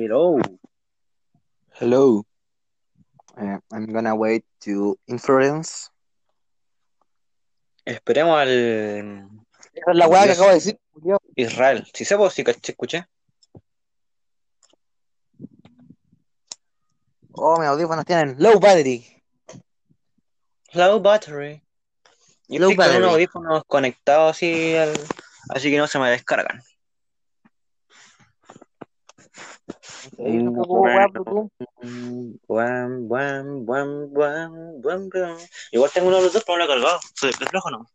Hello. Hello. Uh, I'm gonna wait to inference. Esperemos al. Es la weá que acabo de decir, Israel. Si sé vos, si escuché. Oh, mis audífonos tienen low battery. Low battery. Yo low audífonos conectados así, al... así que no se me descargan. Igual tengo uno de los dos, pero no lo he cargado. Soy de flojo, ¿no?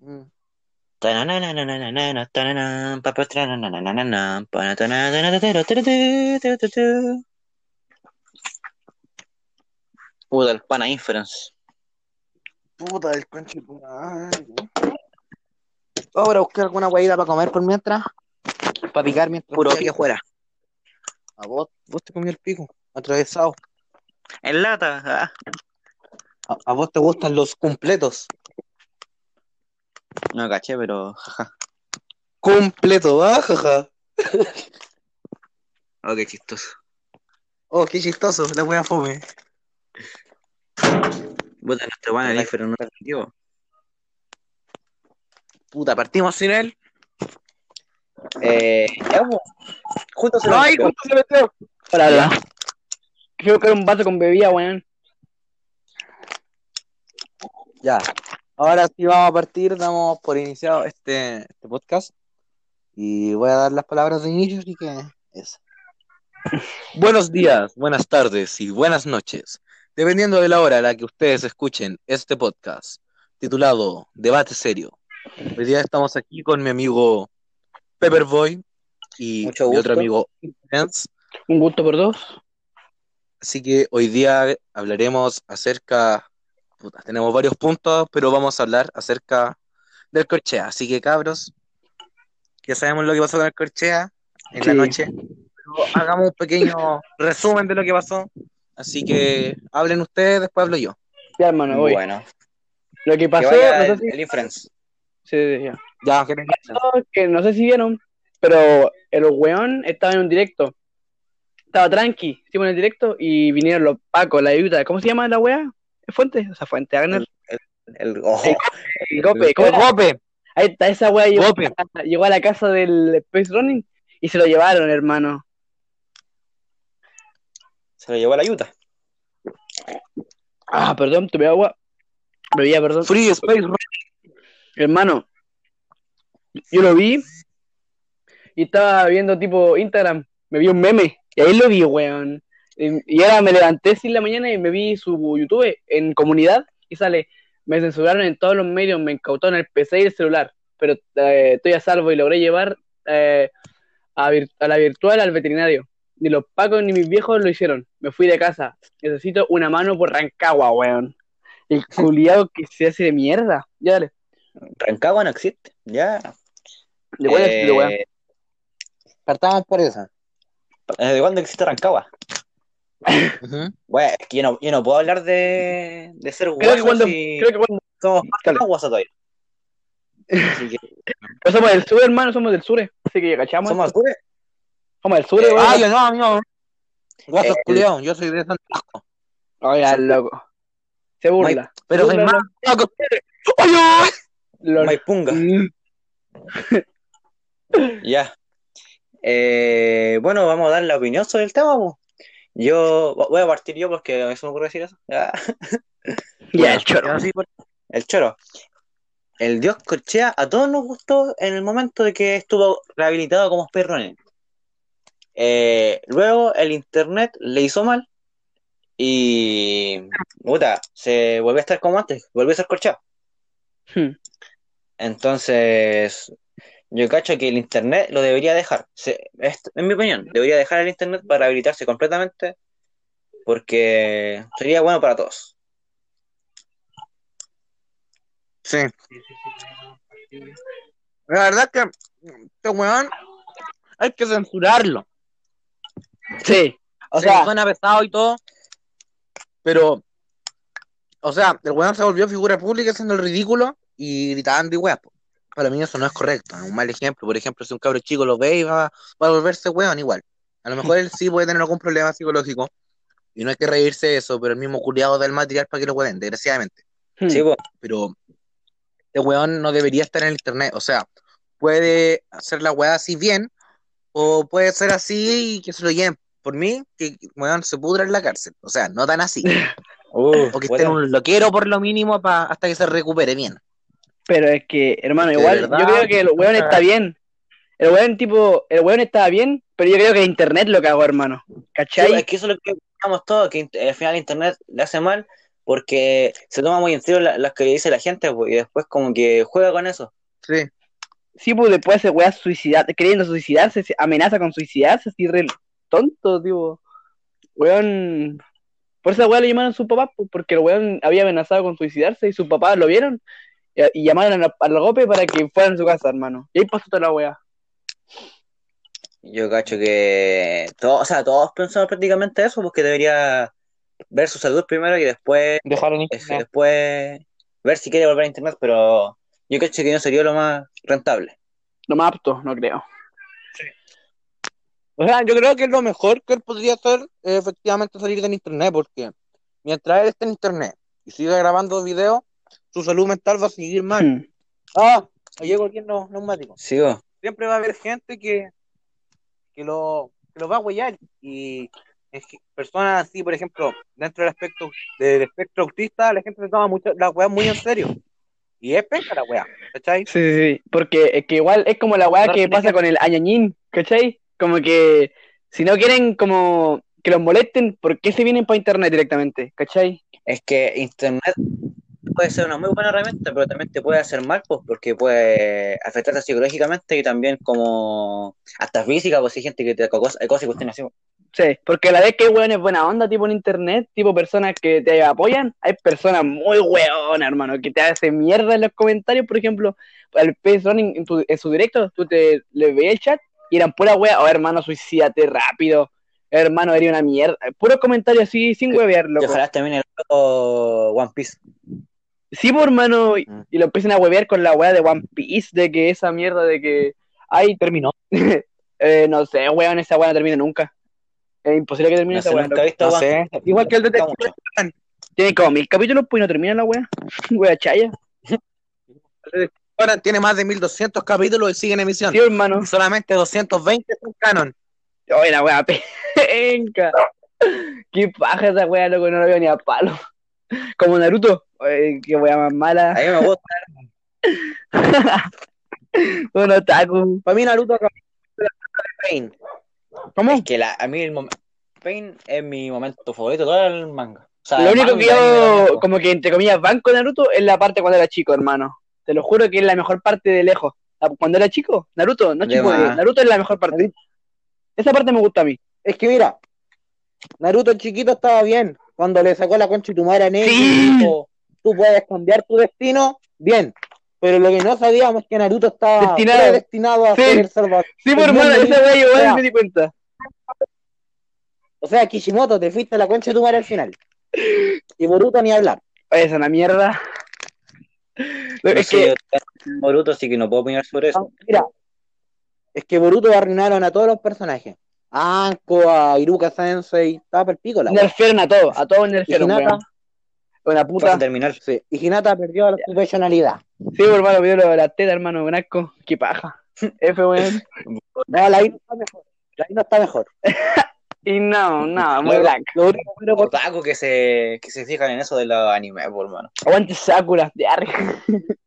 Mm. Puta, el pana inference. Puta, el conche Vamos a buscar alguna guayita para comer por mientras. Para picar mientras. Puro que fuera. A vos, vos te comió el pico. Atravesado. En lata. ah. A, a vos te gustan los completos. No caché, pero. jaja. Completo, ah, jaja. Oh, qué chistoso. Oh, qué chistoso, la wea fome. Puta, nuestro pana Hola. Lífero no lo. Puta, partimos sin él. Eh. Ya. Justo se Ay, justo se metió. Para la. Quiero buscar un vaso con bebida, weón. Ya. Ahora sí vamos a partir, damos por iniciado este, este podcast. Y voy a dar las palabras de inicio, así que eso. Buenos días, buenas tardes y buenas noches. Dependiendo de la hora a la que ustedes escuchen este podcast, titulado Debate Serio. Hoy día estamos aquí con mi amigo Pepperboy y Mucho mi otro amigo Influence. Un gusto por dos. Así que hoy día hablaremos acerca, puta, tenemos varios puntos, pero vamos a hablar acerca del Corchea. Así que cabros, ya sabemos lo que pasó con el Corchea en la noche, pero hagamos un pequeño resumen de lo que pasó. Así que hablen ustedes, después hablo yo. Ya, hermano, voy. Bueno, Lo que que pasó, no sé el, si, el Inference. sí, sí, ya. Ya, que tengan- Pasó que no sé si vieron, pero el weón estaba en un directo. Estaba tranqui, hicimos en el directo y vinieron los pacos, la ayuda. ¿Cómo se llama la weá? ¿Fuente? O sea, Fuente, Agner. El, ojo. El Gope, ¿cómo El era? Gope, Ahí está, esa weá llegó, Gope. a- llegó a la casa del Space Running y se lo llevaron, hermano. Se lo llevó a la Utah. Ah, perdón, tomé agua. Bebía, perdón. Free Space Rock. Hermano, yo lo vi y estaba viendo tipo Instagram, me vi un meme y ahí lo vi, weón. Y y ahora me levanté sin la mañana y me vi su YouTube en comunidad y sale, me censuraron en todos los medios, me incautaron el PC y el celular, pero eh, estoy a salvo y logré llevar eh, a, la virtual al veterinario. Ni los pacos ni mis viejos lo hicieron. Me fui de casa. Necesito una mano por Rancagua, weón. El culiado que se hace de mierda. Ya dale. Rancagua no existe. Ya. Eh, Partamos por esa. ¿Desde cuándo existe Rancagua? Ujú. Bueno, es que yo no, yo no puedo hablar de, de ser Creo que cuando, si creo que cuando somos más guasos todavía. Así que, pero somos del sur, hermano, somos del sur, así que ya cachamos. ¿Somos esto. alcures? Somos del sur, Eh. Ah, yo no, amigo. Guaso Eh, yo soy de Santiago. Oiga, loco. Se burla. Pero soy más guaso que ustedes. ¡Ay, ay! lo- Maipunga. Ya. Eh, bueno, vamos a dar la opinión sobre el tema. po. Yo voy a partir yo porque eso me ocurre decir eso. Ya. Ya, el choro. El choro. El dios Corchea a todos nos gustó en el momento de que estuvo rehabilitado como perrone. Eh, luego el internet le hizo mal y puta, se volvió a estar como antes, volvió a ser Corchea. Hmm. Entonces, yo cacho que el internet lo debería dejar. Se- es- en mi opinión, debería dejar el internet para rehabilitarse completamente porque sería bueno para todos. Sí. La verdad es que este weón hay que censurarlo. Sí. O sea, sea, suena pesado y todo, pero, o sea, el weón se volvió figura pública haciendo el ridículo y gritando y weas. po. Para mí eso no es correcto, es un mal ejemplo. Por ejemplo, si un cabro chico lo ve y va, va a volverse weón igual. A lo mejor él sí puede tener algún problema psicológico y no hay que reírse de eso, pero el mismo culiado del material para que lo pueden, desgraciadamente. Hmm. Sí. Pero este weón no debería estar en el internet. O sea, puede hacer la weá así bien, o puede ser así y que se lo lleven. Por mí, que weón se pudra en la cárcel. O sea, no tan así. Uh, O que esté en un loquero por lo mínimo pa- hasta que se recupere bien. Pero es que, hermano, igual, verdad, yo creo que el weón está bien. El weón, tipo, el weón estaba bien, pero yo creo que internet lo cagó, hermano. Sí, ¿Cachai? es que eso es lo que pensamos todos, que al final Internet le hace mal porque se toma muy en serio la- las que dice la gente y después como que juega con eso. Sí. Sí, pues después hace weas suicidar, queriendo suicidarse, se amenaza con suicidarse, así re tonto, tipo. Weón. Por esa weá lo llamaron su papá, pues, porque el weón había amenazado con suicidarse y sus papás lo vieron y, y llamaron a- al golpe para que fueran a su casa, hermano. Y ahí pasó toda la weá. Yo cacho que todos, o sea, todos pensamos prácticamente eso, porque debería ver su salud primero y después, Dejar en es- después ver si quiere volver a Internet, pero yo cacho que no sería lo más rentable. Lo más apto, no creo. O sea, yo creo que lo mejor que él podría hacer es efectivamente salir del internet, porque mientras él esté en internet y siga grabando videos, su salud mental va a seguir mal. Hmm. Ah, ahí llegó neu- neumático. Sigo. Siempre va a haber gente que, que, lo, que lo va a huellar y es que personas así, por ejemplo, dentro del aspecto del espectro autista, la gente se toma mucho la weá muy en serio. Y es penca la weá, ¿cachai? Sí, sí, sí. Porque es que igual es como la weá que pasa con el añañín, ¿cachai? Como que si no quieren como que los molesten, ¿por qué se vienen para internet directamente? ¿Cachai? Es que Internet puede ser una muy buena herramienta, pero también te puede hacer mal, pues, porque puede afectarte psicológicamente y también como hasta física, pues hay gente que te acosa acosa y cuestiones así. Sí, porque la vez que hay weones buena onda, tipo en internet, tipo personas que te apoyan, hay personas muy weonas, hermano, que te hacen mierda en los comentarios, por ejemplo, al Running en, en su directo, tú te le veías el chat y eran pura wea, oh hermano, suicídate rápido, hermano, eres una mierda, puros comentarios así sin huevear, Y loco. ojalá también el One Piece. Sí, por hermano, y, y lo empiezan a huevear con la wea de One Piece, de que esa mierda de que, ay, Terminó. eh, no sé, weón, esa wea no termina nunca. Es imposible que termine No esa wea. nunca visto No sé. Igual que el detective. Tiene como mil capítulos, pues y no termina la wea. Wea chaya. Ahora tiene más de 1200 capítulos y sigue en emisión. Sí, hermano. Y solamente 220 son canon. Oye, la wea penca. Qué paja esa wea, loco, no lo veo ni a palo. Como Naruto. Qué wea más A mala. mí me gusta. Un otaku. Para mí Naruto acabó Pain. ¿Cómo? Es que la, a mí el. Pain es mi momento favorito de todo el manga. O sea, Lo único que yo, como que entre comillas, banco Naruto es la parte cuando era chico, hermano. Te lo juro que es la mejor parte de lejos. Cuando era chico, Naruto, no chico, más. Naruto es la mejor parte. Esa parte me gusta a mí. Es que mira, Naruto el chiquito estaba bien. Cuando le sacó la concha y tu madre a Neji Sí. y dijo, tú puedes cambiar tu destino, bien. Pero lo que no sabíamos es que Naruto estaba Destinado. destinado a Sí. ser el salvador. Sí, por hermano, esa yo igual Ya. me di cuenta. O sea, Kishimoto, te fuiste a la concha de tu madre al final. Y Boruto ni hablar. Es una mierda. No es que, Boruto, así que no puedo opinar sobre eso. Ah, Mira, es que Boruto arruinaron a todos los personajes. Anko, a Iruka Sensei, estaba per pico la nerfearon a todos, a todos nerfearon, Hinata. Una puta. terminar. sí, y Hinata perdió su personalidad. Sí, por hermano, vio lo de la teta, hermano, un asco. Qué paja. F, weón. No, la Ino está mejor. La Ino está mejor. Y no, no, muy black. Lo único bueno por- Otaku que se, que se fijan en eso de los animes, por hermano. Aguante Sakura, de arre.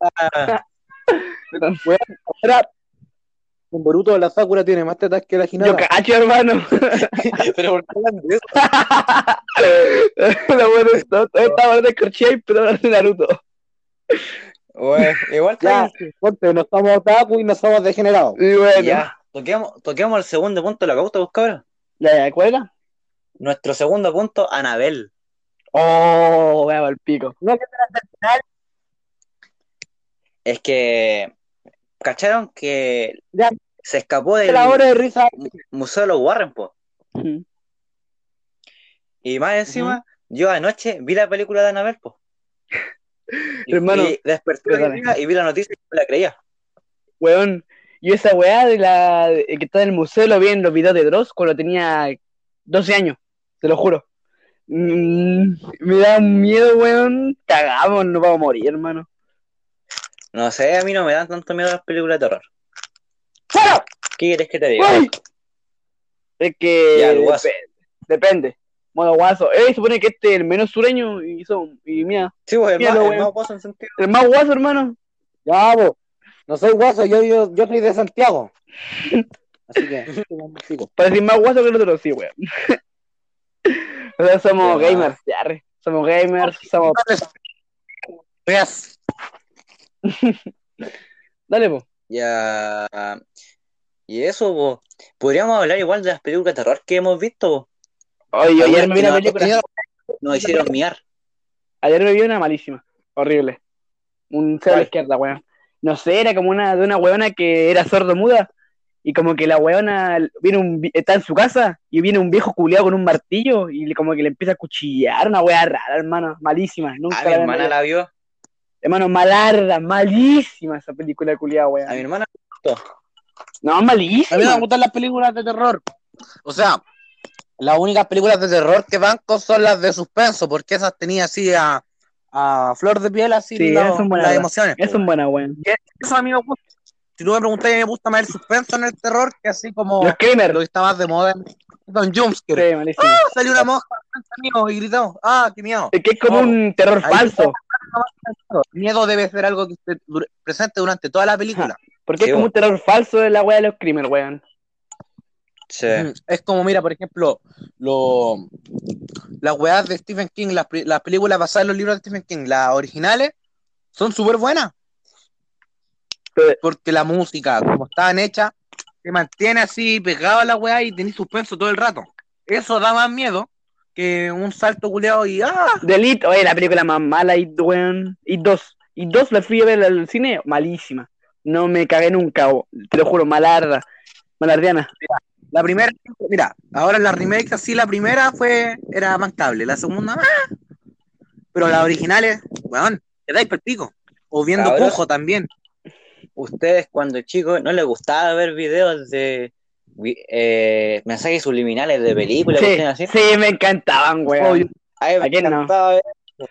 Ah, Ahora, con Boruto la Sakura tiene más tetas que la Yo Hinata. cacho, hermano. Pero ¿por qué hablan de eso? Lo bueno es. Estaba hablando de Crochet, pero ahora de Naruto. Bueno, igual Ya, está ponte, no somos otaku y no somos degenerados. Y bueno. Ya, toquemos, toquemos el segundo punto de la causa, pues cabrón. ¿La era? Nuestro segundo punto, Anabel. Oh, a el pico. No, que Es que, ¿cacharon que Ya. Se escapó del la hora de risa. mu- Museo de los Warren, po? Y más encima, yo anoche vi la película de Anabel, po. Y, Hermano, y desperté y vi la noticia y no la creía. Weón, Yo esa weá de la de- que está en el museo lo vi en los videos de Dross cuando tenía 12 años, te lo juro. Mm, me da miedo, weón. Cagamos, nos vamos a morir, hermano. No sé, a mí no me dan tanto miedo las películas de terror. ¡Fuera! ¿Qué quieres que te diga? ¡Uy! Es que Ya, el guaso. depe- depende. Modo guaso. Eh, supone que este es el menos sureño y son, y mira, Sí, pues, el Mira, más, el más guaso en sentido. el más guaso, hermano. Ya, po. No soy guaso, yo, yo, yo soy de Santiago. Así que. Para decir más guaso que el otro, sí, weón. o sea, somos gamers, ya, re. Somos gamers, somos. Yes. Dale, po. Ya. Y eso, po. podríamos hablar igual de las películas de terror que hemos visto. Oye, ayer me vi una película. Nos hicieron miar. Ayer me vi una malísima, horrible. Un cero a la izquierda, weón. No sé, era como una de una weona que era sordo-muda. Y como que la weona viene un, está en su casa y viene un viejo culiado con un martillo y como que le empieza a cuchillar, una wea rara, hermano, malísima. Nunca A mi la hermana la vio. Hermano, malarda, malísima esa película culiada, A mi weón. hermana No, A mí me malísima. gustan las películas de terror. O sea, las únicas películas de terror que banco son las de suspenso, porque esas tenía así a, a flor de piel, así Sí, lo- esas son buenas, las weón. emociones. Es un buena, weón. Eso a mí me gusta. Si tú me preguntas, a mí me gusta más el suspenso en el terror que así como Los Kramer. lo que está más de moda Don Jumpscare. Sí, malísimo. ¡Ah! Salió una mío y gritó, ¡ah, qué miedo! Es que es como Oh, un terror falso. Miedo debe ser algo que esté dur- presente durante toda la película. Porque Sí, es como un terror falso de la wea de los Kramer, weón. Sí. Es como, mira, por ejemplo, lo, las weas de Stephen King, las, las películas basadas en los libros de Stephen King, las originales, son súper buenas. Porque la música, como estaban hechas, te mantiene así pegado a la wea y tenés suspenso todo el rato. Eso da más miedo que un salto culeado y ¡ah! The Elite, oye, la película más mala, It, weón. It 2. It 2 la fui a ver al cine, malísima. No me cagué nunca, bo. te lo juro, malarda. Malardiana. La primera, mira, ahora la remake así, la primera fue, era bancable, la segunda, ¡ah! pero las originales, weón, te dais pico. O viendo Cabros. Cujo también. Ustedes cuando chicos no les gustaba ver videos de eh, mensajes subliminales de películas, Sí, así. sí, me encantaban, weón. Obvio. A mí me ¿A quién no? encantaba eso.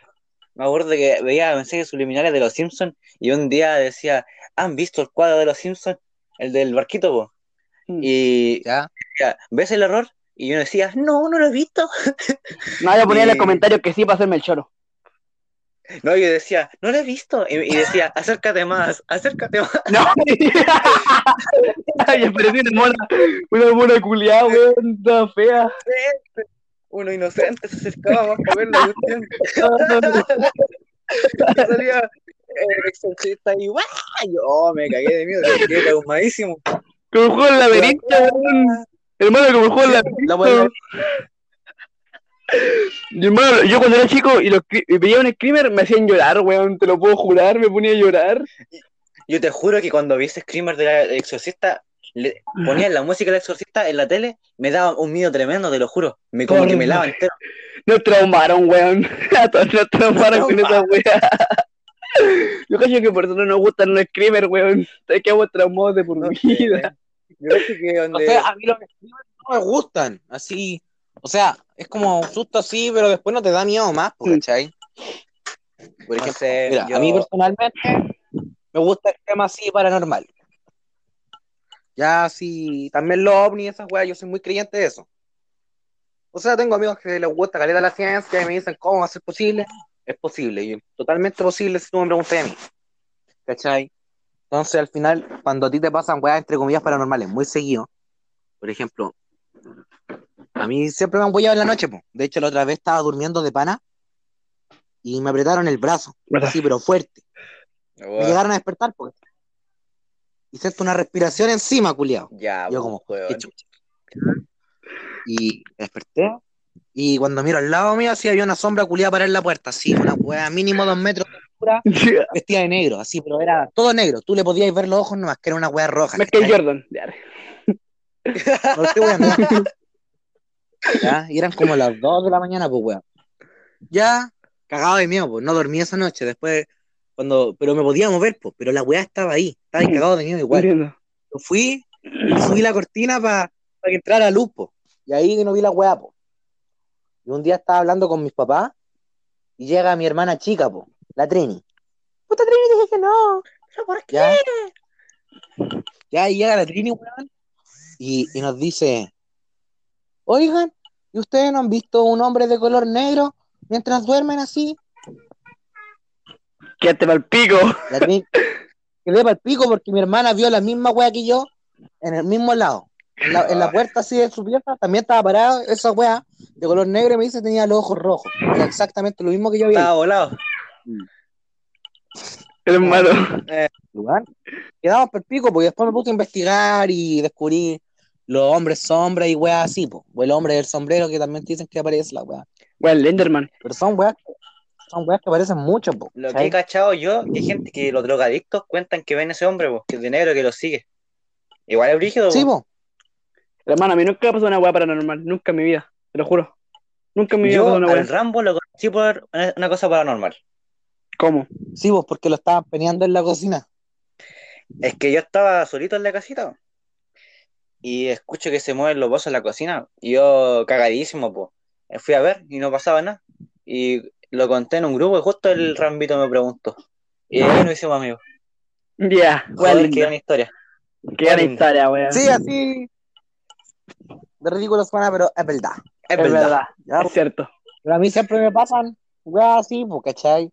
Me acuerdo que veía mensajes subliminales de los Simpsons y un día decía, ¿han visto el cuadro de los Simpsons? El del barquito, po? Mm. Y Ya. decía, ¿ves el error? Y yo decía, no, no lo he visto. Nadie ponía en los comentarios que sí para hacerme el choro. No, yo decía, no lo he visto. Y, y decía, acércate más, acércate más. No. Ay, apareció una mona, una mona culiada, weón, toda fea. Uno inocente se acercaba más para ver la cuestión. Y salía el exorcista y ¡guau! Yo oh, me cagué de miedo, me quedé traumadísimo. Como el juego del laberinto, weón. Hermano, como el juego del laberinto. La wea- Y, hermano, yo cuando era chico y, los, y veía un screamer me hacían llorar, weón, te lo puedo jurar, me ponía a llorar. Yo te juro que cuando vi ese screamer del exorcista, le ponían la música del exorcista en la tele, me daba un miedo tremendo, te lo juro. Me como que me lava entero. Nos traumaron, weón. A todos nos traumaron con esa wea. Yo creo que por eso no nos gustan los screamers, weón. Es que hemos traumados de por No vida. sé. Yo creo que O donde... sea, a mí los screamers no me gustan. Así, o sea, es como un susto así, pero después no te da miedo más. ¿cachai? Por No ejemplo, sé, mira, yo- a mí personalmente me gusta el tema así paranormal. Ya sí, también los ovnis, esas weas, yo soy muy creyente de eso. O sea, tengo amigos que les gusta caleta la ciencia y me dicen cómo va a ser posible. Es posible, y totalmente posible si tú me preguntas a mí. ¿Cachai? Entonces, al final, cuando a ti te pasan weas, entre comillas, paranormales, muy seguido, por ejemplo, a mí siempre me han huellado en la noche, po. De hecho, la otra vez estaba durmiendo de pana y me apretaron el brazo, así, pero fuerte. Me Wow. llegaron a despertar, porque y siento una respiración encima, culiao. Ya, Yo como, qué chucha. Y desperté. Y cuando miro al lado mío, así había una sombra culiada para en la puerta, así, una weá mínimo dos metros de altura, vestida de negro, así, pero era todo negro. Tú le podías ver los ojos nomás, que era una weá roja. Me. Jordan. No estoy. Ya, y eran como las 2 de la mañana, pues weón. Ya, cagado de miedo, pues no dormí esa noche. Después, cuando, pero me podía mover, pues, pero la weá estaba ahí, estaba ahí cagado de miedo igual. Entiendo. fui y subí la cortina para que entrara luz, po. Y ahí no vi la weá, po. Y un día estaba hablando con mis papás y llega mi hermana chica, po, la Trini. Puta Trini, dije que no. ¿Pero por qué? Ya, ya y llega la Trini, weón, y, y nos dice, oigan, ¿y ustedes no han visto un hombre de color negro mientras duermen así? Quédate para el pico. La quedé para el pico porque mi hermana vio la misma weá que yo en el mismo lado. En la, en la puerta así de su pieza también estaba parada esa weá de color negro y me dice que tenía los ojos rojos. Era exactamente lo mismo que yo vi. Estaba volado. Hermano. lugar. Quedamos por el pico porque después me puse a investigar y descubrí los hombres sombra y weas así, po. o el hombre del sombrero que también te dicen que aparece la wea. Bueno, Lenderman. Pero son weas que, son weas que aparecen mucho, po. Lo que ¿cachai? he cachado yo, que hay gente que los drogadictos cuentan que ven ese hombre, po, que es de negro que lo sigue. Igual es brígido, Sí, po. po. Hermano, a mí nunca me pasó una weá paranormal. Nunca en mi vida. Te lo juro. Nunca en mi vida me Yo pasó una al weá. Rambo lo conocí por una cosa paranormal. ¿Cómo? Sí, po, porque lo estaban peneando en la cocina. Es que yo estaba solito en la casita y escucho que se mueven los pozos en la cocina y yo cagadísimo, pues. Fui a ver y no pasaba nada. Y lo conté en un grupo y justo el Rambito me preguntó. Y ahí nos hicimos amigos. Ya, Joder, qué gran historia. Qué gran historia, weá. Sí, así. De ridículo suena, pero es verdad. Es, es verdad. verdad. Ya, Es cierto. Pero a mí siempre me pasan weas así, pues, ¿cachai?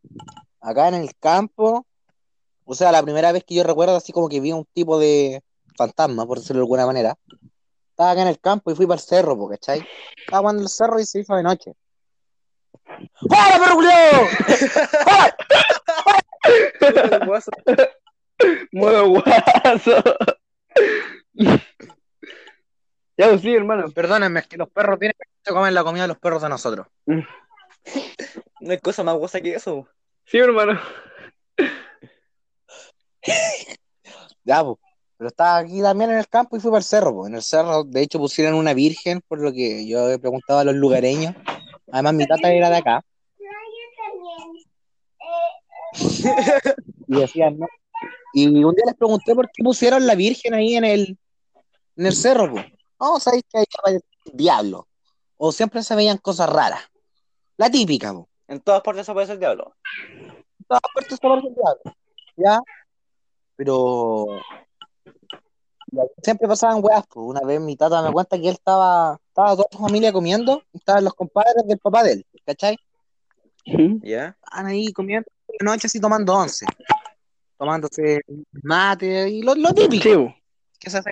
Acá en el campo, o sea, la primera vez que yo recuerdo así como que vi un tipo de fantasma, por decirlo de alguna manera, estaba acá en el campo y fui para el cerro, pues, ¿cachai? Estaba jugando en el cerro y se hizo de noche. ¡Hola, perro culiao! Modo guaso. ya, pues sí, hermano. Perdónenme, es que los perros vienen y se comen la comida de los perros de nosotros. No hay cosa más guasa que eso. po. Sí, hermano. Ya, pues. Pero estaba aquí también en el campo y fui para el cerro. En el cerro, de hecho, pusieron una virgen, por lo que yo he preguntado a los lugareños. Además, mi tata era de acá. Y decían, ¿no? Y un día les pregunté por qué pusieron la virgen ahí en el, en el cerro, pues. No, sabéis que ahí aparece el diablo. O siempre se veían cosas raras. La típica. En todas partes aparece el diablo. En todas partes se aparece el diablo. ¿Ya? Pero siempre pasaban weas, pues. Una vez mi tata me cuenta que él estaba, estaba toda su familia comiendo, estaban los compadres del papá de él, ¿cachai? ¿Ya? Estaban ahí comiendo de noche así tomando once. Tomándose mate y lo, lo típico Sí, que se hace.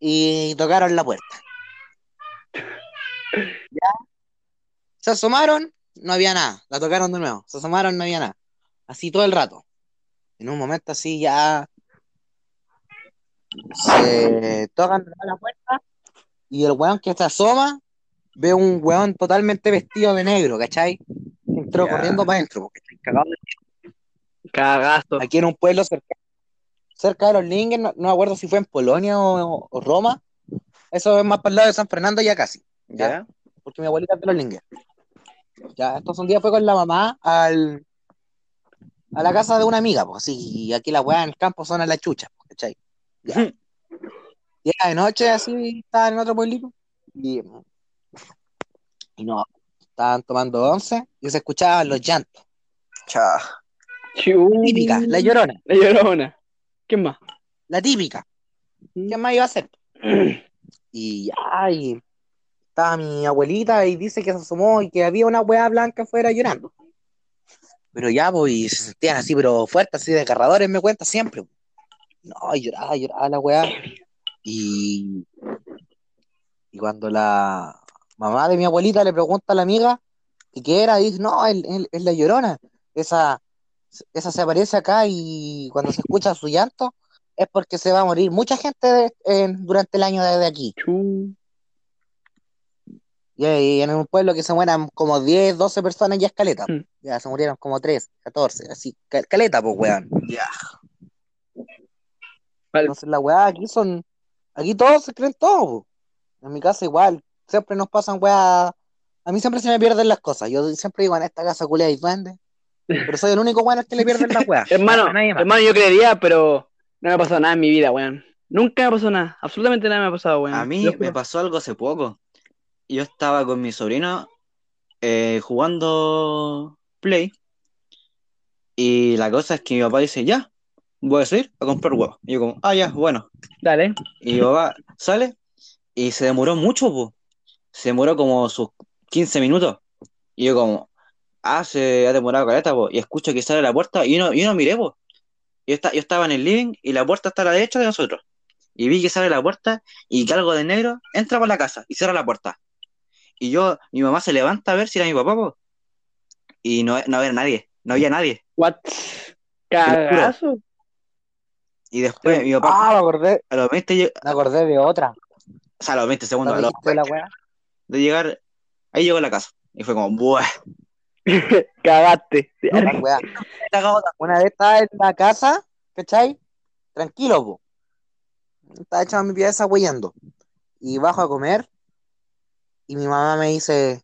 Y tocaron la puerta. ¿Ya? Se asomaron, no había nada. La tocaron de nuevo. Se asomaron, no había nada. Así todo el rato. En un momento así ya se tocan la puerta y el weón que se asoma ve un weón totalmente vestido de negro, ¿cachai? Entró Ya. corriendo para adentro, porque estoy cagado de Cagazo. aquí en un pueblo cerca, cerca de los Lingen, no, no me acuerdo si fue en Polonia o, o Roma. Eso es más para el lado de San Fernando, ya casi, ¿Ya? porque mi abuelita es de los Lingen. Ya, entonces un día fue con la mamá al, a la casa de una amiga, pues así, y aquí la weá en el campo son a la chucha, ¿cachai? Ya. Y era de noche, así, estaban en otro pueblito, y, y no, estaban tomando once y se escuchaban los llantos. Chao. Típica, la llorona, La llorona. ¿Quién más? la típica. ¿Qué más iba a hacer? Y ya, y estaba mi abuelita y dice que se asomó y que había una weá blanca afuera llorando. Pero ya, pues, y se sentían así, pero fuertes, así desgarradores, me cuenta siempre. No, lloraba, lloraba la weá. Y, y cuando la mamá de mi abuelita le pregunta a la amiga que qué era, dice, no, es, la llorona. Esa, esa se aparece acá y cuando se escucha su llanto es porque se va a morir mucha gente de- en- durante el año desde aquí. Y, y en un pueblo que se mueran como 10, 12 personas ya es caleta. Mm. Ya se murieron como 3, 14, así, ca- caleta, pues, weón. Vale. Entonces la weá aquí son, aquí todos se creen todo. En mi casa igual, siempre nos pasan weá, a mí siempre se me pierden las cosas. Yo siempre digo, en esta casa culea y duende, pero soy el único weón al que le pierden las weas. Hermano, hermano, yo creería, pero No me ha pasado nada en mi vida, weón. Nunca me pasó nada. Absolutamente nada me ha pasado, weón. A mí me pasó algo hace poco. Yo estaba con mi sobrino eh, jugando Play. Y la cosa es que mi papá dice, ya, voy a salir a comprar huevos. Y yo como, ah, ya, bueno. Dale. Y mi papá sale y se demoró mucho, po. Se demoró como sus 15 minutos. Y yo como, ah, se ha demorado caleta, po. Y escucho que sale a la puerta y yo no, yo no miré, po. Yo, esta- yo estaba en el living y la puerta está a la derecha de nosotros. Y vi que sale la puerta y que algo de negro entra por la casa y cierra la puerta. Y yo, mi mamá se levanta a ver si era mi papá, po. Y no, no había nadie, no había nadie. What? Cagazo. Y después mi papá, Ah, me acordé, a los 20, lle- me acordé de otra. o sea, a los 20 segundos, de llegar, ahí llegó a la casa. Y fue como, buah. Cagaste. Una vez estaba en la casa, ¿cachai? Tranquilo, po. Estaba echando mi pieza huellando. Y bajo a comer. Y mi mamá me dice,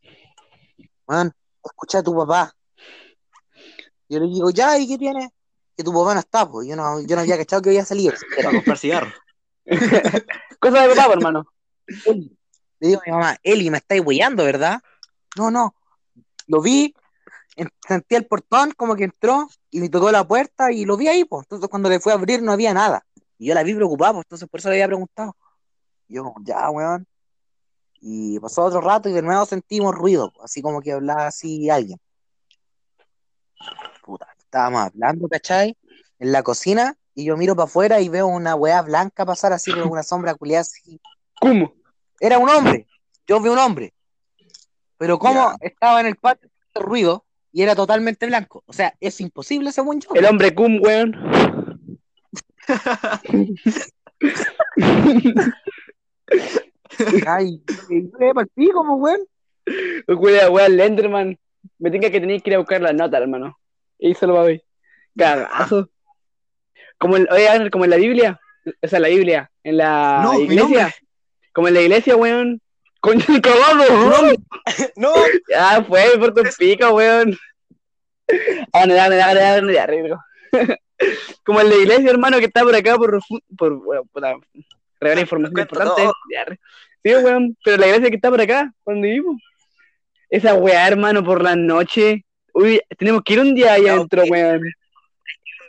man, escucha a tu papá. Yo le digo, ya, ¿y qué tiene? Que tu papá no está, pues. Yo no, yo no había cachado que había salido. Para comprar cigarros. Cosa de papá, hermano. Eli. Le digo a mi mamá, Eli, me estáis huellando, ¿verdad? No, no. Lo vi, en- sentí el portón, como que entró y me tocó la puerta y lo vi ahí, pues. Entonces cuando le fui a abrir no había nada. Y yo la vi preocupada, pues, entonces por eso le había preguntado. Y yo como, ya, weón. Y pasó otro rato y de nuevo sentimos ruido, así como que hablaba así alguien. Estábamos hablando, ¿cachai? En la cocina y yo miro para afuera y veo una weá blanca pasar así con una sombra culiada así ¿Cómo? era un hombre. Yo vi un hombre. Pero como Ya. estaba en el patio ruido y era totalmente blanco. O sea, es imposible según yo. El hombre cum, weón. Ay, para el pico, pues, weón. Cuida, weón, Lenderman. Me tenga que tener que ir a buscar la nota, hermano. Y se lo va a ver. Cagazo. Como, en, oye, como en la Biblia. O sea, la Biblia. En la No, iglesia. Como en la iglesia, weón. Concha el cagado. ¡No! Ya fue, por tu pico, weón. Ah, no, no, no, ya, rico. Como en la iglesia, hermano, que está por acá por, por bueno, puta, regalar información Cuenta importante. Sí, weón, pero la iglesia que está por acá, donde vivo. Esa weá, hermano, por la noche. Uy, tenemos que ir un día allá Ya, adentro, ok. weón.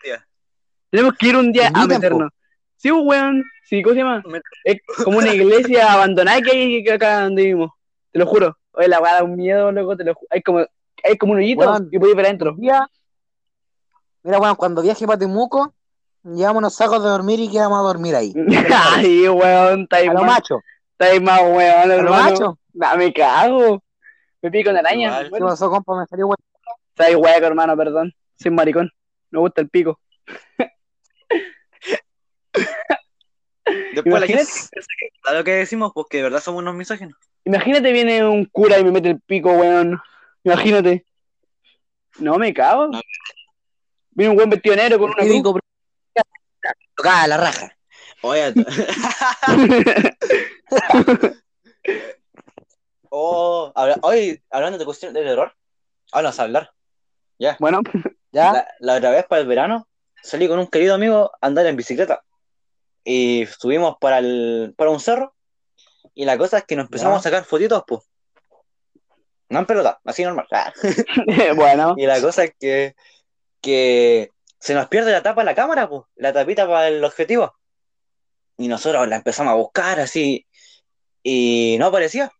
día. Tenemos que ir un día a meternos. Sí, weón. Sí, ¿cómo se llama? Me- Es como una iglesia abandonada que hay acá donde vivimos. Te lo juro. Oye, la weá da un miedo, loco, te lo ju- Hay como, hay como un hoyito Weón. y ir para adentro. Día- Mira, bueno, cuando viaje para Temuco, llevamos unos sacos de dormir y quedamos a dormir ahí. Ay, weón, está ahí A lo más, macho. está ahí más weón, A lo macho. Nah, me cago. Me pico en araña. ¿Qué pasó, compa? Me salió weón. Está ahí hueco, hermano, perdón. Soy maricón. Me gusta el pico. Después la Imagínate. piensa que decimos, pues que de verdad somos unos misóginos. Imagínate viene un cura y me mete el pico, weón. Imagínate. No, me cago. No. Viene un buen vestido negro con una cruz. Tocada la raja. Oye, oh, habla- oye, hablando de cuestiones de terror, vamos a hablar. Ya. Bueno, ¿Ya? La, la otra vez para el verano salí con un querido amigo a andar en bicicleta. Y subimos para, el, para un cerro. Y la cosa es que nos empezamos Ya. a sacar fotitos, pues. No en pelota, así normal. Ah. bueno. Y la cosa es que, que se nos pierde la tapa de la cámara, pues, la tapita para el objetivo. Y nosotros la empezamos a buscar así, y no aparecía.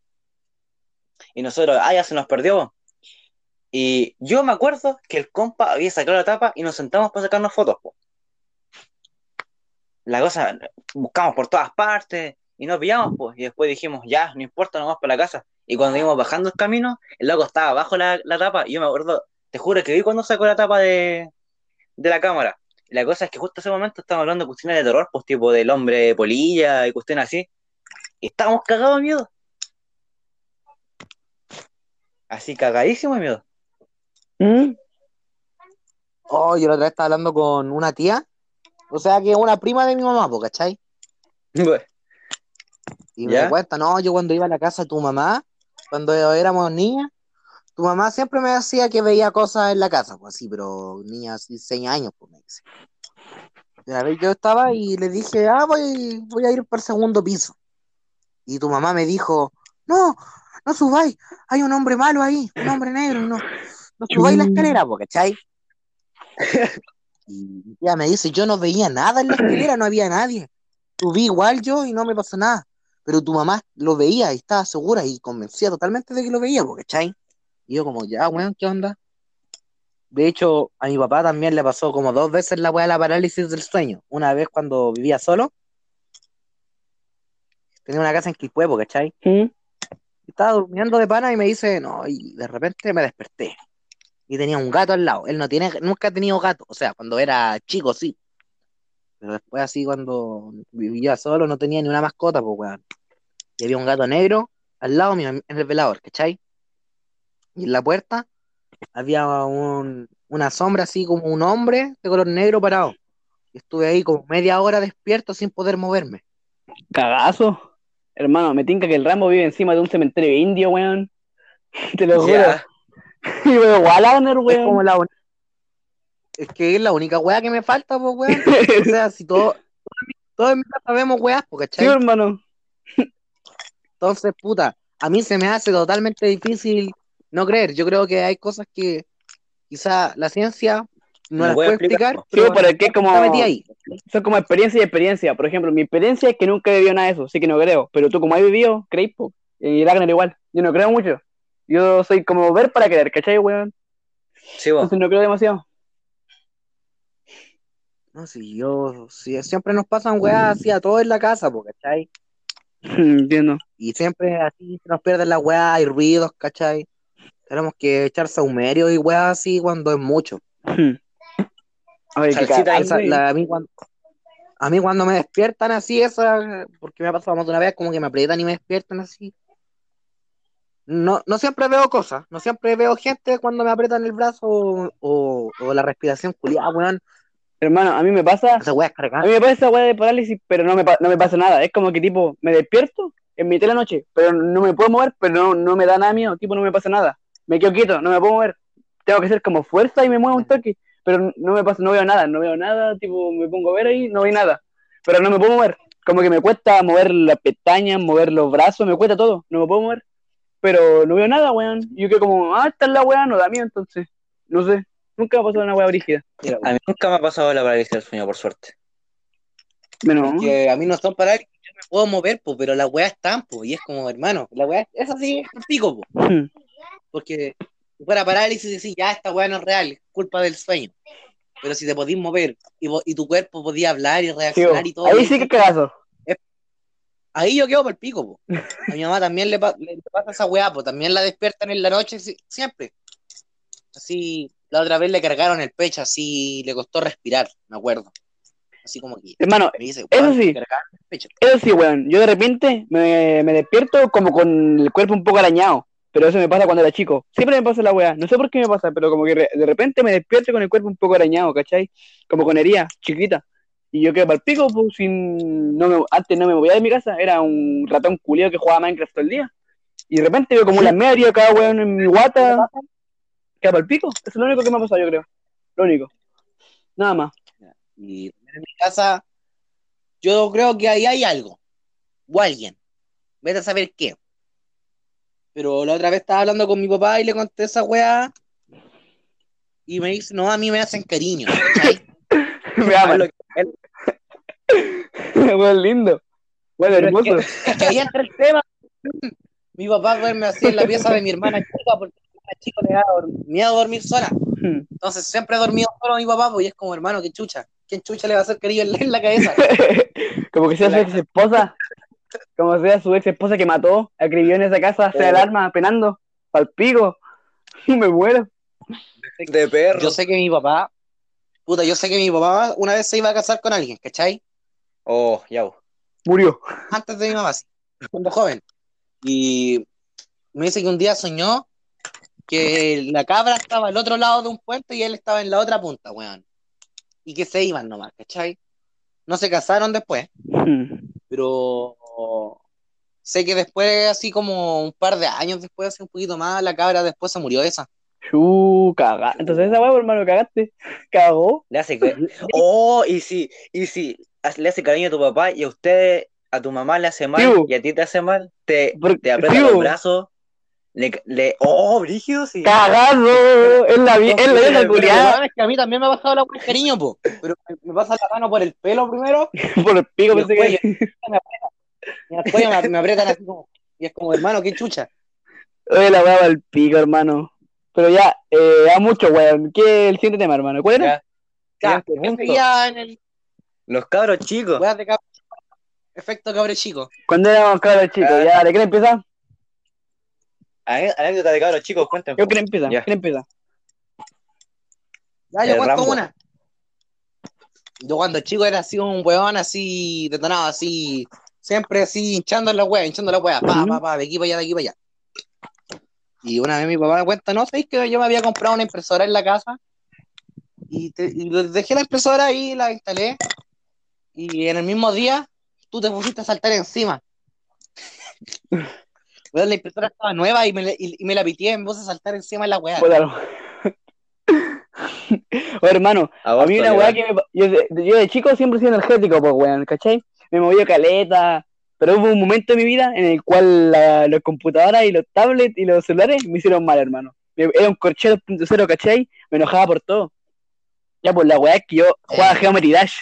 Y nosotros, ah, ya se nos perdió. Y yo me acuerdo que el compa había sacado la tapa y nos sentamos para sacarnos fotos. po. La cosa, buscamos por todas partes y no pillamos, pues. Y después dijimos, ya, no importa, nomás para la casa. Y cuando íbamos bajando el camino, el loco estaba abajo la, la tapa y yo me acuerdo, te juro que vi cuando sacó la tapa de, de la cámara. La cosa es que justo ese momento estábamos hablando de cuestiones de terror, pues tipo del hombre polilla y cuestiones así. Y estábamos cagados de miedo. Así cagadísimo de miedo. ¿Mm? Oh, yo la otra vez estaba hablando con una tía. O sea, que es una prima de mi mamá, ¿cachai? Y ¿Ya? me cuenta, no, yo cuando iba a la casa de tu mamá, cuando éramos niñas, tu mamá siempre me decía que veía cosas en la casa, pues así, pero niña así, seis años, pues me dice. A ver, yo estaba y le dije, ah, voy, voy a ir para el segundo piso. Y tu mamá me dijo, no, no subáis, hay un hombre malo ahí, un hombre negro, no, no subáis la escalera, po, ¿cachai? Y mi tía me dice, yo no veía nada en la escalera, no había nadie. Subí igual yo y no me pasó nada. Pero tu mamá lo veía y estaba segura y convencida totalmente de que lo veía, po, ¿cachai? Y yo como, ya, weón, ¿qué onda? De hecho, a mi papá también le pasó como dos veces la weá de la parálisis del sueño. Una vez cuando vivía solo. Tenía una casa en Quilpuepo, ¿cachai? ¿Mm? Estaba durmiendo de pana y me dice, no, y de repente me desperté. Y tenía un gato al lado. Él no tiene, nunca ha tenido gato. O sea, cuando era chico, sí. Pero después así cuando vivía solo no tenía ni una mascota, pues weón. Y había un gato negro al lado mío en el velador, ¿cachai? Y en la puerta había un, una sombra así como un hombre de color negro parado. Y estuve ahí como media hora despierto sin poder moverme. Cagazo. Hermano, me tinca que el Rambo vive encima de un cementerio indio, weón. Te lo juro. Y me Wallander, Es weón. como la un- Es que es la única weá que me falta, pues weón. O sea, si todo, todos en mi casa vemos weas, pues, Sí, ¿cachai? hermano. Entonces, puta, a mí se me hace totalmente difícil no creer. Yo creo que hay cosas que quizá la ciencia no las puede explicar, Sí, pero es que es como. ahí. Son como experiencia y experiencia. Por ejemplo, mi experiencia es que nunca he vivido nada de eso, así que no creo. Pero tú, como has vivido, creís, po. Y Ragnar igual. Yo no creo mucho. Yo soy como ver para creer, ¿cachai, weón? Sí, vos. Entonces no creo demasiado. No, si yo, si siempre nos pasan weas así a todos en la casa, pues, ¿cachai? Entiendo. Y siempre así se nos pierden las weas, hay ruidos, ¿cachai? Tenemos que echar saumerio y weas así cuando es mucho. Salsita Esa- la- a, mí cuando, a mí cuando me despiertan así, esa, porque me ha pasado más de una vez, como que me aprietan y me despiertan así. No, no siempre veo cosas, no siempre veo gente cuando me aprietan el brazo o, o- o la respiración culiada, weón. Hermano, a mí me pasa. Esa wea es A mí me pasa esa weá de parálisis, pero no me, no me pasa nada. Es como que, tipo, me despierto en mitad de la noche, pero no me puedo mover, pero no, no me da nada miedo, tipo, no me pasa nada. Me quedo quieto, no me puedo mover. Tengo que hacer como fuerza y me muevo un toque, pero no me pasa, no veo nada, no veo nada, tipo, me pongo a ver ahí, no veo nada. Pero no me puedo mover. Como que me cuesta mover las pestañas, mover los brazos, me cuesta todo, no me puedo mover. Pero no veo nada, weón. Y yo quedo como, ah, esta es la weá, no da miedo, entonces. No sé, nunca me ha pasado una weá brígida. Mira, A mí nunca me ha pasado la parálisis del sueño, por suerte. Menos. que a mí no son para yo me puedo mover, po, pero las weas están, po, y es como, hermano, la wea es así, es pico, po. Hmm. Porque si fuera parálisis y decir, ya, esta weá no es real, es culpa del sueño. Pero si te podís mover y, y tu cuerpo podía hablar y Sí, reaccionar y todo, ahí sí que cagazo. Ahí yo quedo por el pico, po. A mi mamá también le, pa- le pasa esa weá, po, también la despiertan en la noche, si- siempre. Así, la otra vez le cargaron el pecho, así le costó respirar, me acuerdo. Así como que Hermano, me dice, eso "Weón, sí. Eso sí, weón. Yo de repente me, me despierto como con el cuerpo un poco arañado. Pero eso me pasa cuando era chico. Siempre me pasa la weá. No sé por qué me pasa, pero como que de repente me despierto con el cuerpo un poco arañado, ¿cachai? Como con heridas chiquita. Y yo quedo para el pico, pues, sin... No me... Antes no me movía de mi casa. Era un ratón culiao que jugaba Minecraft todo el día. Y de repente veo como una media cada weón en mi guata. Queda para el pico. Eso es lo único que me ha pasado, yo creo. Lo único. Nada más. Y en mi casa, yo creo que ahí hay algo. O alguien. Vete a saber qué. Pero la otra vez estaba hablando con mi papá y le conté esa weá. Y me dice, no, a mí me hacen cariño. me aman. que- Weón lindo. Bueno, Pero hermoso. Es que ahí entra el tema. Mi papá duerme así en la pieza de mi hermana chica porque mi hermana chica le da miedo a dormir sola. Entonces siempre he dormido solo mi papá, pues y es como hermano, qué chucha. ¿Quién chucha le va a hacer cariño en la- cabeza? como que sea su ex esposa, como sea su ex esposa que mató, acribió en esa casa, sea el arma, penando, palpigo, me muero. de perro. Yo sé que mi papá, puta, yo sé que mi papá una vez se iba a casar con alguien, ¿cachai? Oh, ya. Murió. Antes de mi mamá, cuando joven. Y me dice que un día soñó que la cabra estaba al otro lado de un puente y él estaba en la otra punta, weón. Y que se iban nomás, ¿cachai? No se casaron después, pero sé que después, así como un par de años después, hace un poquito más, la cabra después se murió esa. Chu, cagá. Entonces esa weá, hermano, cagaste. Cagó. Le hace que... Oh, y si, y si le hace cariño a tu papá y a usted, a tu mamá le hace mal y a ti te hace mal, te, te aprieta los brazos, le, le... Oh, brígido, sí. Cagado. Es la, vi- es la culiada. es que a mí también me ha pasado la de cariño, po. Pero me, me pasa la mano por el pelo primero Por el pico pensé que. después me, me aprietan así como. Y es como, hermano, qué chucha. Oye, la va al pico, hermano. Pero ya, eh, a mucho, weón. ¿Qué es el siguiente tema, hermano? ¿Cuál era? Ya, Ya, ¿qué en el Los cabros chicos. weá de cabro chico? Efecto cabre chico. Cuando éramos cabros chicos, Ah. ya, ¿de quién empieza? Anécdota de cabros chicos, cuenten. Yo quién empieza, Ya. ¿quién empieza? Ya, yo El cuento una. Yo cuando chico era así un weón así, detonado así, siempre así hinchando la wea, hinchando la wea, pa, pa, pa, de aquí para allá, de aquí para allá. Y una vez mi papá me cuenta, no, sabéis que yo me había comprado una impresora en la casa y, te- y dejé la impresora ahí, la instalé y en el mismo día tú te pusiste a saltar encima. Weón, la impresora estaba nueva y me, la- y, y me la pitié, me puse a saltar encima de la wea. Puta, no. Oye, hermano, a mí una weá que me, yo, de, yo de chico siempre he sido energético, pues weón, ¿cachai? Me movió caleta, pero hubo un momento en mi vida en el cual la, las computadoras y los tablets y los celulares me hicieron mal, hermano. Era un corchea 2.0, ¿cachai? Me enojaba por todo. Ya, pues la weá es que yo jugaba. Geometry Dash.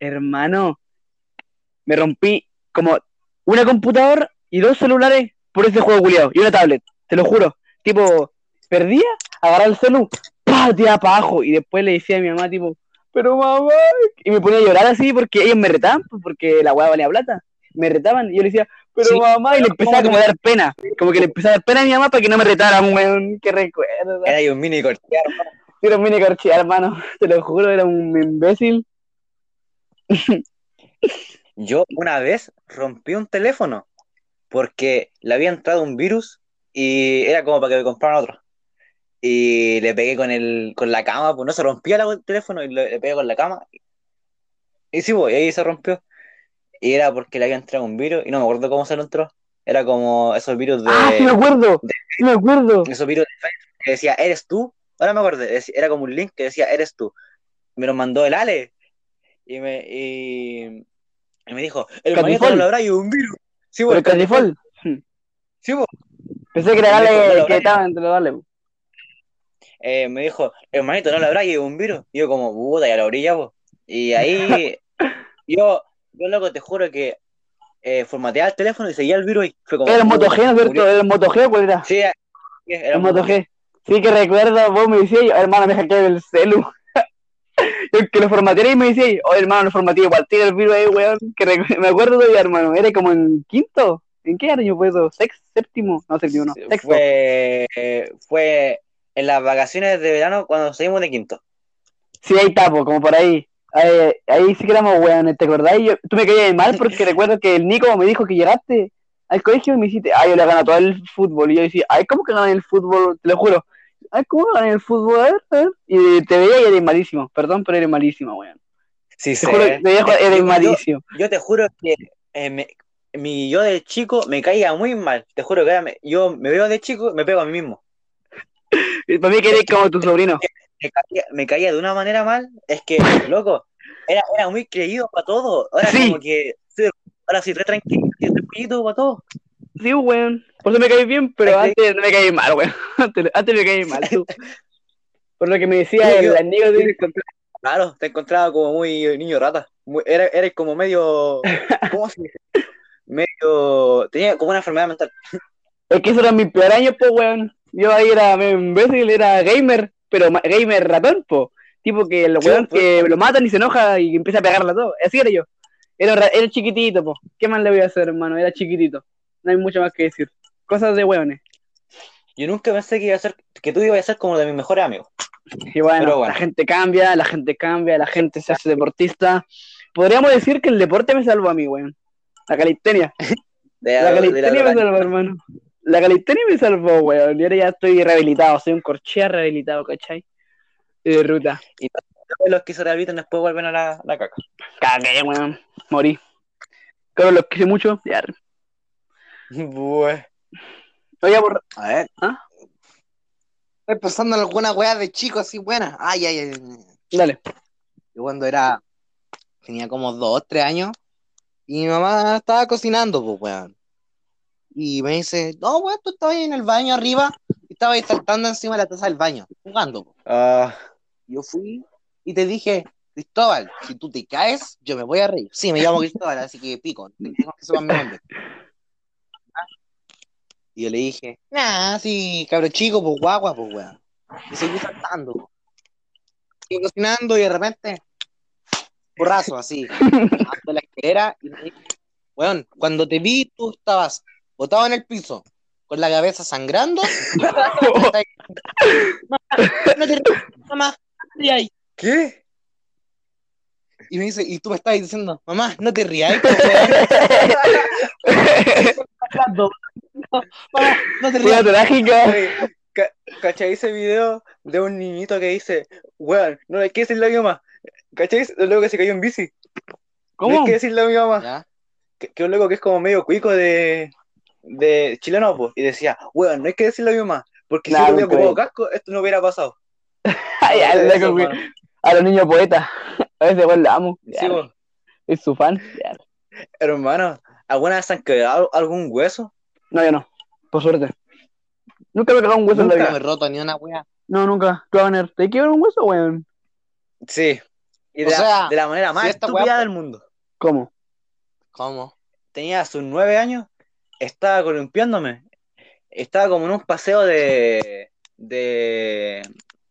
Hermano, me rompí como una computadora y dos celulares por ese juego culiado y una tablet, te lo juro. Tipo, perdía, agarraba el celu, pa, tiraba para abajo y después le decía a mi mamá, tipo, pero mamá, y me ponía a llorar así porque ellos me retaban, pues, porque la weá valía plata. Me retaban y yo le decía, pero Sí, mamá, y le empezaba ¿cómo como a dar pena, como que le empezaba a dar pena a mi mamá para que no me retaran, weón, qué recuerdo. Era un mini corchear. Era un mini corchea, hermano, te lo juro, era un imbécil. Yo una vez rompí un teléfono porque le había entrado un virus y era como para que me compraran otro. Y le pegué con el, con la cama, pues no se rompía el teléfono y le, le pegué con la cama. Y sí, pues, y ahí se rompió. Y era porque le había entrado un virus y no me acuerdo cómo se lo entró. Era como esos virus de. Ah, sí me acuerdo, sí me acuerdo. esos virus de Facebook que decía, ¿eres tú? Ahora me acuerdo, era como un link que decía, ¿eres tú? Me lo mandó el Ale. Y me, y, y me dijo, el manito no lo habrá y un virus. Sí, Pero pues, el Catifol, Sí, pues. pensé que era "Bueno, que estaba entre los dale. Eh, me dijo, hermanito, no lo habrá y un virus. Y yo como, puta, ya lo orilla, pues. Y ahí, yo, yo loco, te juro que eh, formateaba el teléfono y seguía el virus y fue como... Era el Moto G, ¿no es cierto? murió. Era el Moto G, ¿cuál era? Sí, era El Moto G. Sí que recuerdo, vos me decías, hermano, me hackeé el celu. Yo que lo formateé y me decía, oye, hermano, lo formateé, igual tiene el virus ahí, weón. Que me acuerdo todavía, hermano, era como en quinto. ¿En qué año fue eso? ¿Sexto? ¿Séptimo? No, séptimo, no. Sexto. Fue, fue en las vacaciones de verano cuando salimos de quinto. Sí, ahí tapo, como por ahí. Ahí, ahí sí que éramos weones, ¿te acordás? Yo, tú me caías mal porque recuerdo que el Nico me dijo que llegaste al colegio y me dijiste, ay, yo le gano todo el fútbol. Y yo decía, ay, ¿cómo que ganan el fútbol? Te lo juro. Ay, ¿cómo ganan el fútbol? A ver, a ver. Y te veía y eres malísimo. Perdón, pero eres malísimo, weón. Sí, Te sí. juro, te dejo, Yo- eres yo- malísimo. Yo te juro que eh, me- mi yo de chico me caía muy mal. Te juro que me- yo me veo de chico me pego a mí mismo. Para mí que eres como tu sobrino. Me caía, me caía de una manera mal. Es que, loco, era, era muy creído para todo. Ahora Sí. como que ahora soy re tranquilo, re pollito para todo. Sí, weón. Por eso me caes bien, pero antes no me caes mal, weón. Antes, antes me caes mal, tú. Por lo que me decía Sí, el amigo de... Claro, te encontraba como muy niño rata. Muy- era, eres como medio. ¿Cómo se dice? Medio. Tenía como una enfermedad mental. Es que eso era mi peor año, po, weón. Yo ahí era imbécil, era gamer, pero gamer ratón, po. Tipo que el weón que lo matan y se enoja y empieza a pegarle a todo. Así era yo. Era, ra- era chiquitito, po. ¿Qué más le voy a hacer, hermano? Era chiquitito. No hay mucho más que decir. Cosas de weones. Yo nunca pensé que iba a ser, que tú ibas a ser como de mis mejores amigos. Y bueno, Pero bueno. la gente cambia, la gente cambia, la gente se hace deportista. Podríamos decir que el deporte me salvó a mí, weón. La calistenia. De, La de calistenia me la- salvó, hermano. La calistenia me salvó, weón. Y ahora ya estoy rehabilitado, soy un corchea rehabilitado, ¿cachai? Y de ruta. los que se rehabilitan después vuelven a la, la caca. Cagué, weón. Morí. Claro, los quise mucho. Ya. Bue. Oye, por... A ver. ¿Ah? estoy pensando en alguna weá de chico así buena. Ay, ay, ay. Dale. Yo cuando era, tenía como dos, tres años, y mi mamá estaba cocinando, pues, weón. Y me dice, no, weón, tú estabas ahí en el baño arriba, y estabas ahí saltando encima de la taza del baño, jugando. Ah, Yo fui y te dije, Cristóbal, si tú te caes, yo me voy a reír. Sí, me llamo Cristóbal, así que pico, tengo que mi nombre. Y yo le dije, nah, sí, cabro chico, pues guagua, pues weón. Y seguí saltando. po. Seguí cocinando y de repente, porrazo, así, bajando la escalera y me dije, weón, cuando te vi, tú estabas botado en el piso, con la cabeza sangrando. no te mamá, no te rías. ¿Qué? Y me dice, y tú me estás diciendo, mamá, no te rías, po, weón. Mamá, no te rías. trágica. ¿Cachai ese video de un niñito que dice, weón, no le hay que decirle a mi mamá? ¿Cachai? Lo loco que se cayó en bici. No ¿Cómo? hay que decirle a mi mamá. Que, que un loco que es como medio cuico de, de chileno, pues. Y decía, weón, no hay que decirle a mi mamá. Porque Nah, si yo hubiera nunca ocupado casco, esto no hubiera pasado. Ay, Eso. A los niños poetas. A veces weón la amo. Sí. Es su fan. Ya. Hermano, ¿alguna vez han quedado algún hueso? No, yo no. Por suerte. Nunca me he cagado un hueso en la Nunca vida. me he roto ni una wea. No, nunca. Cloner, ¿te quiebra un hueso, weón? Sí. Y O de, la, sea, de la manera más si estúpida del mundo. ¿Cómo? ¿Cómo? Tenía sus nueve años, estaba columpiándome. Estaba como en un paseo de. de.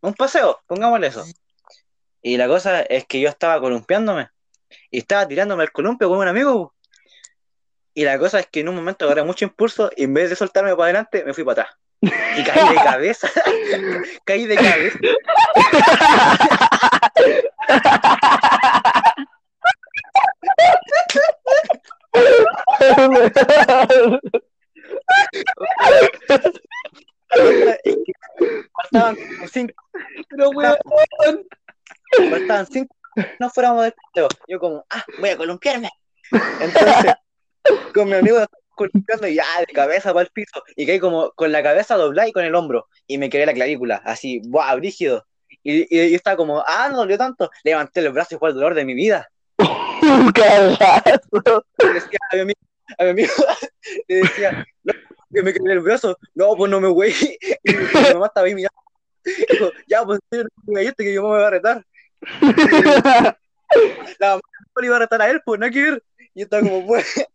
un paseo, pongámosle eso. Y la cosa es que yo estaba columpiándome y estaba tirándome el columpio con un amigo. Y la cosa es que en un momento agarré mucho impulso y en vez de soltarme para adelante, me fui para atrás. Y caí de cabeza. caí de cabeza. Faltaban como cinco. Pero weón, Faltaban cinco. No fuéramos del paseo. Yo como, ah, voy a columpiarme. Entonces, con mi amigo columpiando y ya de cabeza para el piso. Y caí como con la cabeza doblada y con el hombro. Y me quedé la clavícula, así, ¡buah, brígido! Y, y, y estaba como, ah, no dolió tanto. Levanté los brazos y fue el dolor de mi vida. Un cagazo. Decía a mi amigo, a mi amigo le decía, no, que me quedé el brazo. No, pues no me güey. Y mi, mamá estaba ahí mirando. Dijo, ya, pues no me que mi mamá me va a retar. La mamá no le iba a retar a él, pues no hay que ver. Y yo estaba como, pues.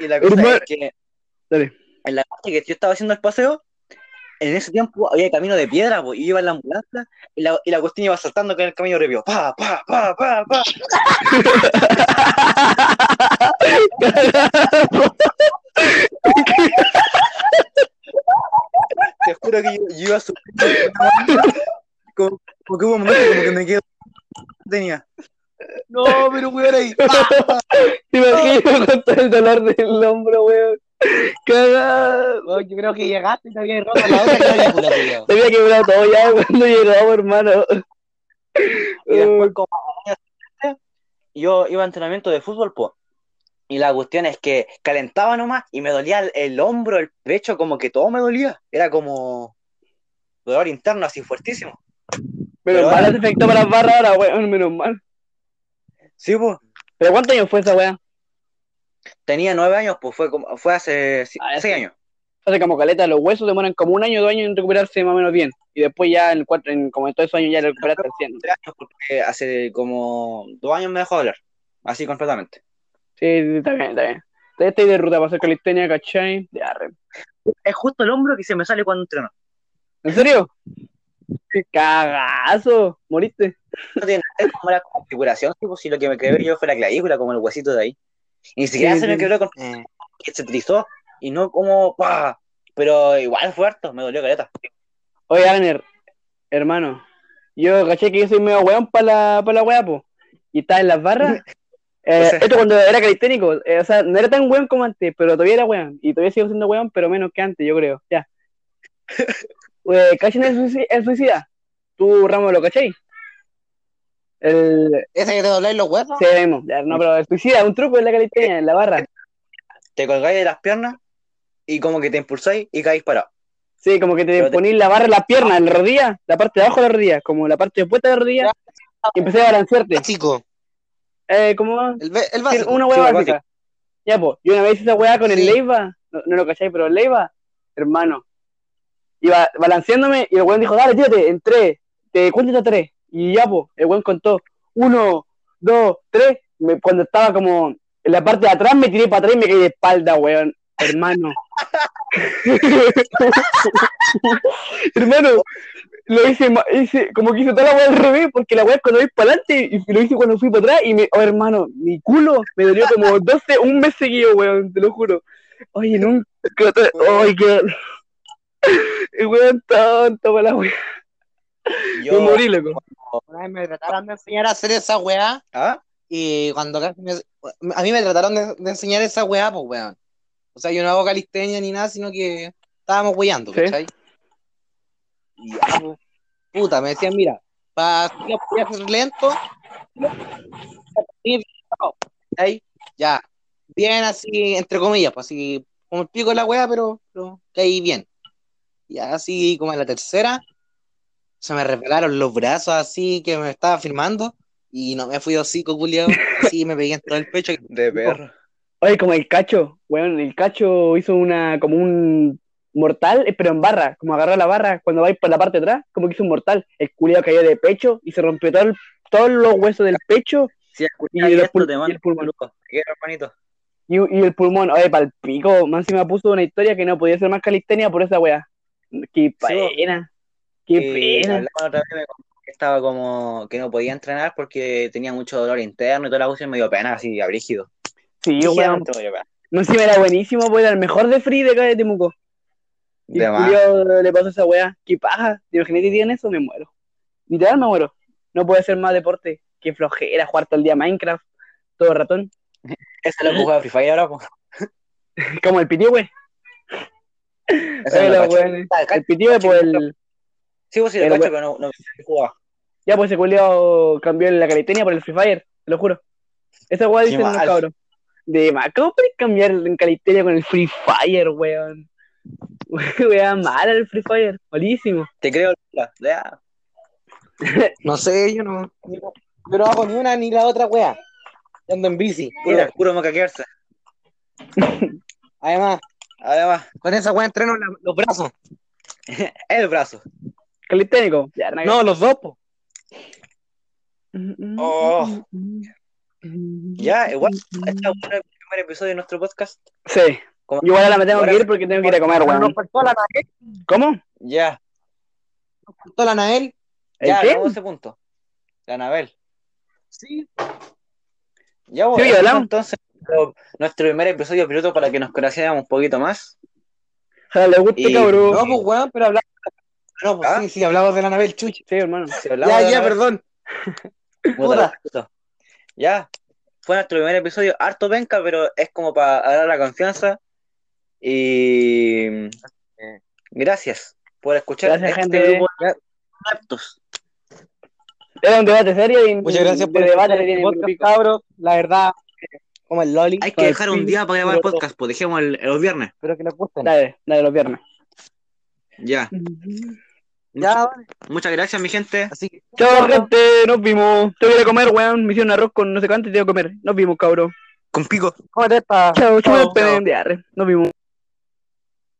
Y la cosa Hermano. es que Dale. en la parte que yo estaba haciendo el paseo, en ese tiempo había camino de piedra, pues, y yo iba en la ambulancia y la, y la cuestión iba saltando con el camino revio. Pa, pa, pa, pa, pa. Te juro que yo, yo iba subiendo. Como, como que hubo un momento como que me quedo. Tenía. no, pero weón ahí. Te imagino con todo el dolor del hombro, weón. Cagado. Yo creo que llegaste y te había roto la otra clavícula. Se había quebrado todo ya cuando llegamos, hermano. Y después, como yo iba a entrenamiento de fútbol, pues. Y la cuestión es que calentaba nomás y me dolía el, el hombro, el pecho, como que todo me dolía. Era como dolor interno así fuertísimo. Menos Pero mal ahora- ese efecto para las barras ahora, weón, menos mal. Sí, pues. ¿Pero cuántos años fue esa weá? Tenía nueve años, pues fue como, fue hace Ah, seis años. Hace como caleta, los huesos demoran como un año o dos años en recuperarse más o menos bien. Y después ya en cuatro, en como en todos esos años ya recuperaste al 100. Tres años porque hace como dos años me dejó de hablar. Así completamente. Sí, está bien, está bien. Estoy de ruta para hacer calistenia, ¿cachai? De arre. Es justo el hombro que se me sale cuando entreno. ¿En serio? Cagazo, moriste. No tiene nada que ver como la configuración, tipo, si lo que me quebré yo fue la clavícula, como el huesito de ahí. Y ni siquiera Sí, se me quebró con Eh, que se trizó y no como ¡pah! pero igual fue harto, me dolió caleta. Oye, Abner, hermano, yo caché que yo soy medio weón para la, pa la weá, po. Y estaba en las barras. Eh, esto cuando era calisténico, eh, o sea, no era tan weón como antes, pero todavía era weón. Y todavía sigo siendo weón, pero menos que antes, yo creo. Ya. Eh, ¿Cachan el, suicida, el suicida? ¿Tú, Ramos, lo cachai? El. ¿Ese que te dobláis los huesos? Sí, mismo. Ya, no, pero el suicida es un truco en la calistenia, en la barra. Te colgáis de las piernas y como que te impulsáis y caís parado. Sí, como que te Pero te- ponís la barra en la pierna, en la rodilla, la parte de abajo de la rodilla, como la parte opuesta de la rodilla, y empecé a balancearte. Básico. Eh, como El, el Sí, básico. una sí, hueá básica. Ya, pues, yo una vez hice esa hueá con el Sí. Leiva, no, no lo cacháis, pero el Leiva, hermano, iba balanceándome y el weón dijo, dale, tírate, en tres, te cuento hasta tres. Y ya, pues, el weón contó, uno, dos, tres, me- cuando estaba como en la parte de atrás me tiré para atrás y me caí de espalda, weón, hermano. hermano, lo hice, como que hice toda la weá al revés, porque la weá es cuando voy para adelante y lo hice cuando fui para atrás y me, oh hermano, mi culo me dolió como 12, un mes seguido, weón, te lo juro. Oye, nunca, oye, que, el weón tonto para la weá, me Yo, morí, loco. Una vez me trataron de enseñar a hacer esa weá ¿Ah? y cuando casi me- a mí me trataron de, de enseñar esa weá, pues weón. O sea, yo no hago calistenia ni nada, sino que estábamos Sí. ¿cachai? Y ya, pues, puta, me decían, mira, para hacer lento, ¿cachai? Ya, bien así, entre comillas, pues así, como el pico de la weá, pero, pero caí bien. Y así como en la tercera, se me resbalaron los brazos así que me estaba filmando y no me fui hocico, culiao. Así me pegué en todo el pecho. De perro. Oye, como el cacho, weón, el cacho hizo una, como un mortal, eh, pero en barra, como agarró la barra cuando vais por la parte de atrás, como que hizo un mortal. El culiado cayó de pecho y se rompió todo el- todos los huesos del pecho Y el esto, te y el pulmón. hermanito. y, y el pulmón, oye, pa'l pico, más encima puso una historia que no podía ser más calistenia por esa weá. Qué pena, qué Y pena. otra vez, me estaba como que no podía entrenar porque tenía mucho dolor interno y toda la cuestión me dio pena, así, abrígido. Sí, weón. Dio pena. Más encima era buenísimo, pues era el mejor de free de acá de Temuco. Y De culiao le pasó esa weá. Qué paja. ¿Te imaginas que tienen eso? Me muero. Literal me muero. No puede hacer más deporte. Qué flojera jugar todo el día Minecraft. Todo ratón. Ese lo que jugaba Free Fire ahora, pues. Como el pitié, wey. Oye, no weones. El pitié, pues el. Sí, pues sí, lo cacho, pero no, no sé jugaba. Ya, pues ese culiao cambió la calistenia por el Free Fire. Te lo juro. Esa weá dicen los cabros. De más. ¿Cómo puedes cambiar en calistenia con el Free Fire, weón? Weá mala el Free Fire. Malísimo. Te creo, la- ya. No sé, yo no. Yo no hago ni una ni la otra wea. Yo Ando en bici. Puro, Puro. puro macaquearse. Además, Además, con esa wea entreno la- los brazos. el brazo. Calisténico. No, los dos, po. Oh. Ya, igual, está bueno el primer episodio de nuestro podcast. Sí. Como- Yo igual ahora me tengo Ahora- que ir porque tengo que ir a comer, Nos weón. faltó la Nael. ¿Cómo? Ya, Nos faltó la Nael. ¿El ya, qué? ese punto. La Anabel. Sí. Ya, bueno, Sí, entonces nuestro- nuestro primer episodio piloto para que nos conociéramos un poquito más. Ojalá le guste, Y- cabrón. No, pues weón, pero hablamos. No, pues ¿Ah? sí, sí, hablamos de la Anabel, chucha. Sí, hermano. Ya, ya, Anabel, perdón. puta. Ya, fue nuestro primer episodio, harto penca, pero es como para dar la confianza. Y gracias por escuchar Gracias, este gente. grupo de aptos. Era un debate serio y Muchas gracias de debate este tiene podcast, pico. cabros. La verdad, como el Loli. Hay que dejar un día para grabar el podcast, pues dejemos el, los viernes. Espero que les gusten. Dale, dale los viernes. Ya. Ya, vale. Muchas gracias, mi gente. Así que. Chao, gente. Nos vimos. Tengo que ir a comer, weón. Me hicieron arroz con no sé cuánto y tengo que comer. Nos vimos, cabrón. Con pico. Chao, chao. Chao, chao. Nos vimos.